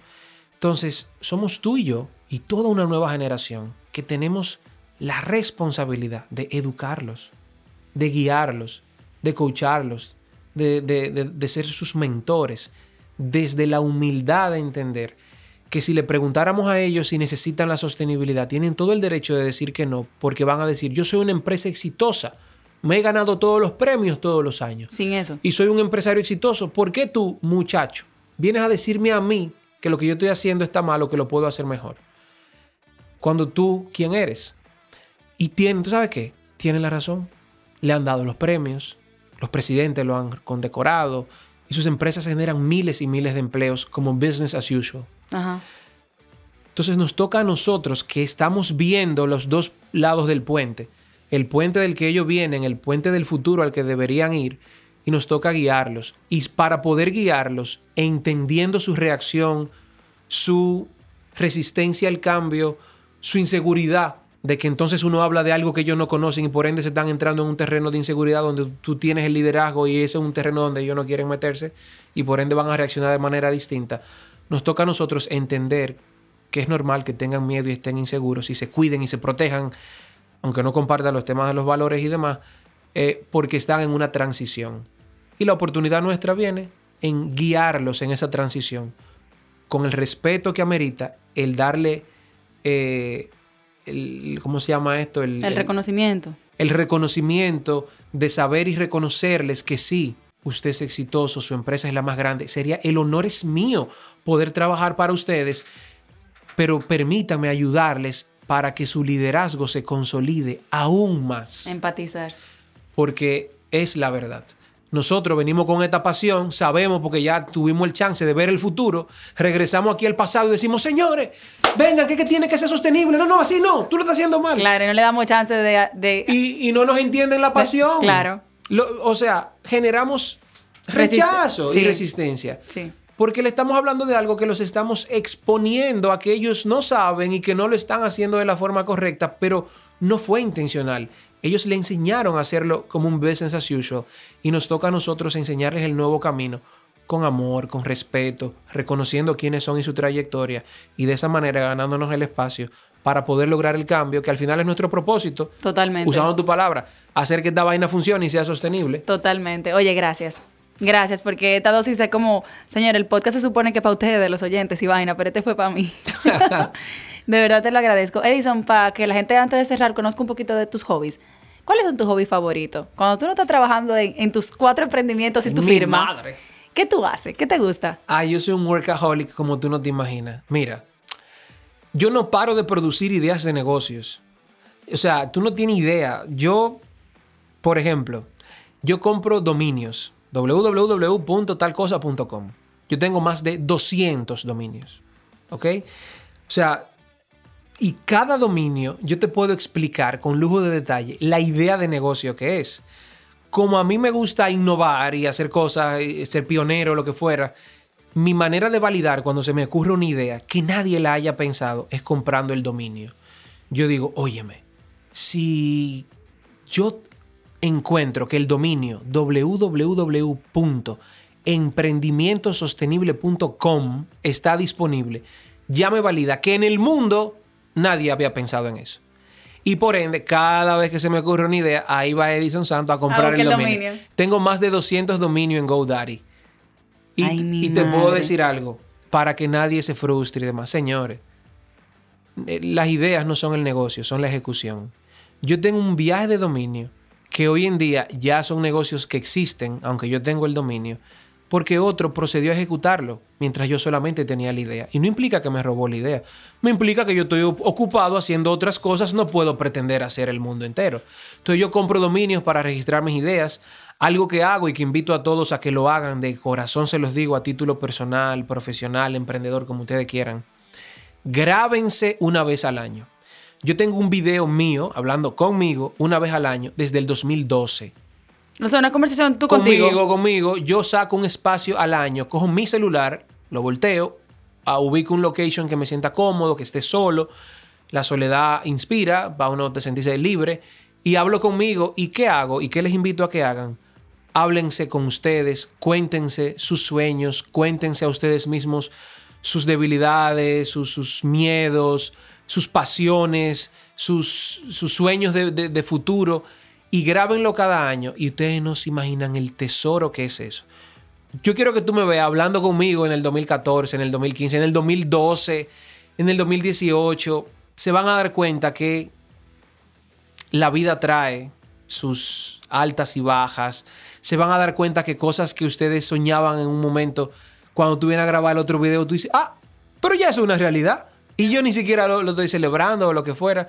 Entonces, somos tú y yo, y toda una nueva generación que tenemos la responsabilidad de educarlos, de guiarlos, de coacharlos, de, de, ser sus mentores, desde la humildad de entender que si le preguntáramos a ellos si necesitan la sostenibilidad, tienen todo el derecho de decir que no, porque van a decir, yo soy una empresa exitosa, me he ganado todos los premios todos los años. Sin eso. Y soy un empresario exitoso. ¿Por qué tú, muchacho, vienes a decirme a mí que lo que yo estoy haciendo está mal o que lo puedo hacer mejor? Cuando tú, ¿quién eres? Y tiene, ¿tú sabes qué? Tiene la razón. Le han dado los premios, los presidentes lo han condecorado y sus empresas generan miles y miles de empleos como business as usual. Entonces nos toca a nosotros que estamos viendo los dos lados del puente el puente del que ellos vienen, el puente del futuro al que deberían ir, y nos toca guiarlos. Y para poder guiarlos, entendiendo su reacción, su resistencia al cambio, su inseguridad, de que entonces uno habla de algo que ellos no conocen y por ende se están entrando en un terreno de inseguridad donde tú tienes el liderazgo y ese es un terreno donde ellos no quieren meterse y por ende van a reaccionar de manera distinta. Nos toca a nosotros entender que es normal que tengan miedo y estén inseguros y se cuiden y se protejan aunque no compartan los temas de los valores y demás, eh, porque están en una transición. Y la oportunidad nuestra viene en guiarlos en esa transición, con el respeto que amerita el darle, eh, el, ¿cómo se llama esto? El, el reconocimiento. El reconocimiento de saber y reconocerles que sí, usted es exitoso, su empresa es la más grande. Sería el honor es mío poder trabajar para ustedes, pero permítame ayudarles para que su liderazgo se consolide aún más. Empatizar. Porque es la verdad. Nosotros venimos con esta pasión, sabemos porque ya tuvimos el chance de ver el futuro, regresamos aquí al pasado y decimos, señores, vengan, que, que tiene que ser sostenible. No, no, así no, tú lo estás haciendo mal. Claro, y no le damos chance de... Y, no nos entienden la pasión. claro. o sea, generamos rechazo y resistencia. Sí. Porque le estamos hablando de algo que los estamos exponiendo a que ellos no saben y que no lo están haciendo de la forma correcta, pero no fue intencional. Ellos le enseñaron a hacerlo como un business as usual y nos toca a nosotros enseñarles el nuevo camino con amor, con respeto, reconociendo quiénes son y su trayectoria y de esa manera ganándonos el espacio para poder lograr el cambio, que al final es nuestro propósito. Totalmente. Usando tu palabra, hacer que esta vaina funcione y sea sostenible. Totalmente. Oye, gracias. Gracias, porque esta dosis es como, señor, el podcast se supone que para ustedes, de los oyentes y vaina, pero este fue para mí. de verdad te lo agradezco. Edison, para que la gente antes de cerrar conozca un poquito de tus hobbies. ¿Cuáles son tus hobbies favoritos? Cuando tú no estás trabajando en, tus cuatro emprendimientos y tu Mi firma. madre. ¿Qué tú haces? ¿Qué te gusta? Ah, yo soy un workaholic como tú no te imaginas. Mira, yo no paro de producir ideas de negocios. O sea, tú no tienes idea. Yo, por ejemplo, yo compro dominios www.talcosa.com. Yo tengo más de 200 dominios. ¿Ok? O sea, y cada dominio yo te puedo explicar con lujo de detalle la idea de negocio que es. Como a mí me gusta innovar y hacer cosas, ser pionero, lo que fuera, mi manera de validar cuando se me ocurre una idea que nadie la haya pensado es comprando el dominio. Yo digo, óyeme, si yo encuentro que el dominio www.emprendimientosostenible.com está disponible, ya me valida que en el mundo nadie había pensado en eso. Y por ende, cada vez que se me ocurre una idea, ahí va Edison Santos a comprar el, dominio. Tengo más de 200 dominios en GoDaddy. Y, y te puedo decir algo, para que nadie se frustre y demás. Señores, eh, las ideas no son el negocio, son la ejecución. Yo tengo un viaje de dominio que hoy en día ya son negocios que existen, aunque yo tengo el dominio, porque otro procedió a ejecutarlo mientras yo solamente tenía la idea. Y no implica que me robó la idea, me implica que yo estoy ocupado haciendo otras cosas, no puedo pretender hacer el mundo entero. Entonces yo compro dominios para registrar mis ideas, algo que hago y que invito a todos a que lo hagan de corazón, se los digo a título personal, profesional, emprendedor, como ustedes quieran. Grábense una vez al año. Yo tengo un video mío hablando conmigo una vez al año desde el 2012. O sea, una conversación tú conmigo. Conmigo, conmigo. Yo saco un espacio al año, cojo mi celular, lo volteo, ubico un location que me sienta cómodo, que esté solo. La soledad inspira, va uno a sentirse libre. Y hablo conmigo. ¿Y qué hago? ¿Y qué les invito a que hagan? Háblense con ustedes, cuéntense sus sueños, cuéntense a ustedes mismos sus debilidades, sus, miedos, sus pasiones, sus, sueños de futuro y grábenlo cada año y ustedes no se imaginan el tesoro que es eso. Yo quiero que tú me veas hablando conmigo en el 2014, en el 2015, en el 2012, en el 2018. Se van a dar cuenta que la vida trae sus altas y bajas. Se van a dar cuenta que cosas que ustedes soñaban en un momento, cuando tú vienes a grabar el otro video, tú dices, ah, pero ya es una realidad. Y yo ni siquiera lo, lo estoy celebrando o lo que fuera.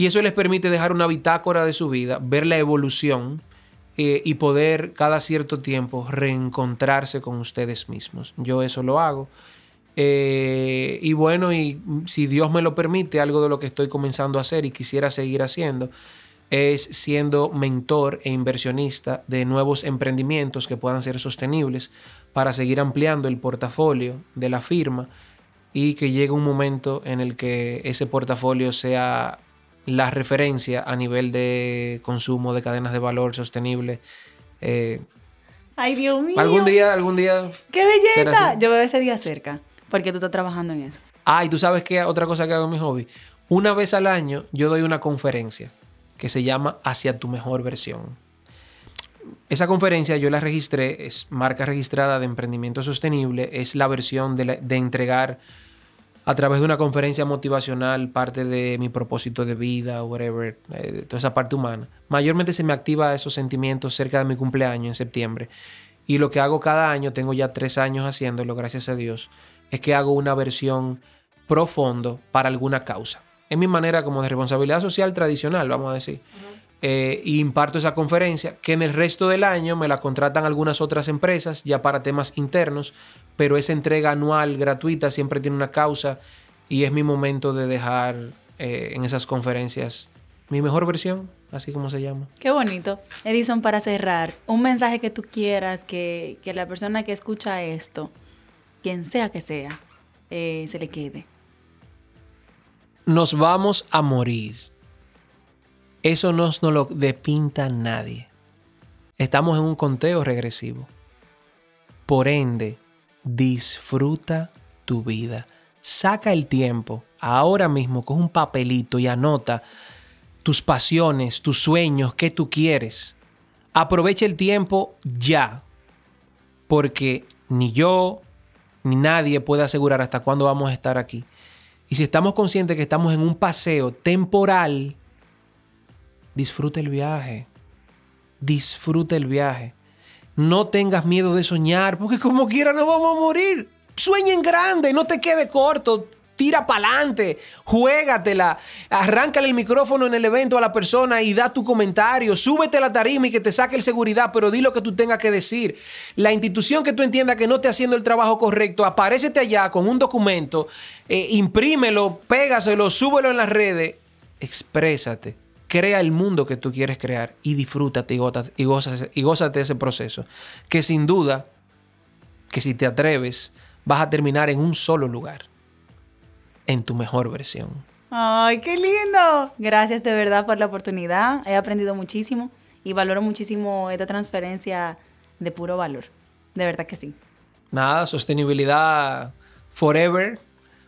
Y eso les permite dejar una bitácora de su vida, ver la evolución eh, y poder cada cierto tiempo reencontrarse con ustedes mismos. Yo eso lo hago. Eh, y bueno, y si Dios me lo permite, algo de lo que estoy comenzando a hacer y quisiera seguir haciendo es siendo mentor e inversionista de nuevos emprendimientos que puedan ser sostenibles para seguir ampliando el portafolio de la firma y que llegue un momento en el que ese portafolio sea la referencia a nivel de consumo de cadenas de valor sostenible. Eh, Ay, Dios mío. algún día, algún día. ¡Qué belleza! Yo veo ese día cerca, porque tú estás trabajando en eso. Ah, y tú sabes que otra cosa que hago en mi hobby. Una vez al año yo doy una conferencia que se llama Hacia tu mejor versión. Esa conferencia yo la registré, es marca registrada de emprendimiento sostenible, es la versión de, la- de entregar a través de una conferencia motivacional parte de mi propósito de vida, whatever, eh, toda esa parte humana. Mayormente se me activa esos sentimientos cerca de mi cumpleaños en septiembre. Y lo que hago cada año, tengo ya tres años haciéndolo, gracias a Dios, es que hago una versión profundo para alguna causa. Es mi manera como de responsabilidad social tradicional, vamos a decir. Eh, y imparto esa conferencia que en el resto del año me la contratan algunas otras empresas ya para temas internos, pero esa entrega anual gratuita siempre tiene una causa y es mi momento de dejar eh, en esas conferencias mi mejor versión, así como se llama. Qué bonito. Edison, para cerrar, un mensaje que tú quieras que, que la persona que escucha esto, quien sea que sea, eh, se le quede. Nos vamos a morir. Eso no nos lo depinta nadie. Estamos en un conteo regresivo. Por ende, disfruta tu vida. Saca el tiempo ahora mismo con un papelito y anota tus pasiones, tus sueños, qué tú quieres. Aprovecha el tiempo ya. Porque ni yo ni nadie puede asegurar hasta cuándo vamos a estar aquí. Y si estamos conscientes que estamos en un paseo temporal, disfruta el viaje. Disfruta el viaje. No tengas miedo de soñar, porque como quiera no vamos a morir. Sueña en grande, no te quede corto. Tira para adelante, juégatela, arráncale el micrófono en el evento a la persona y da tu comentario, súbete la tarima y que te saque el seguridad, pero di lo que tú tengas que decir. La institución que tú entiendas que no esté haciendo el trabajo correcto, aparécete allá con un documento, eh, imprímelo, pégaselo, súbelo en las redes, exprésate, crea el mundo que tú quieres crear y disfrútate y, gózate- y, gózate, y gózate ese proceso, que sin duda, que si te atreves, vas a terminar en un solo lugar en tu mejor versión. Ay, qué lindo. Gracias de verdad por la oportunidad. He aprendido muchísimo y valoro muchísimo esta transferencia de puro valor. De verdad que sí. Nada, sostenibilidad forever.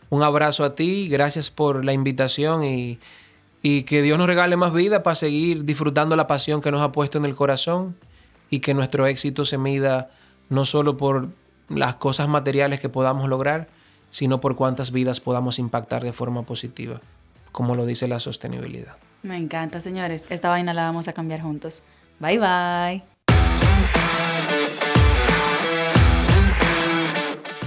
Un abrazo a ti, gracias por la invitación y, y que Dios nos regale más vida para seguir disfrutando la pasión que nos ha puesto en el corazón y que nuestro éxito se mida no solo por las cosas materiales que podamos lograr, sino por cuántas vidas podamos impactar de forma positiva, como lo dice la sostenibilidad. Me encanta, señores. Esta vaina la vamos a cambiar juntos. Bye bye.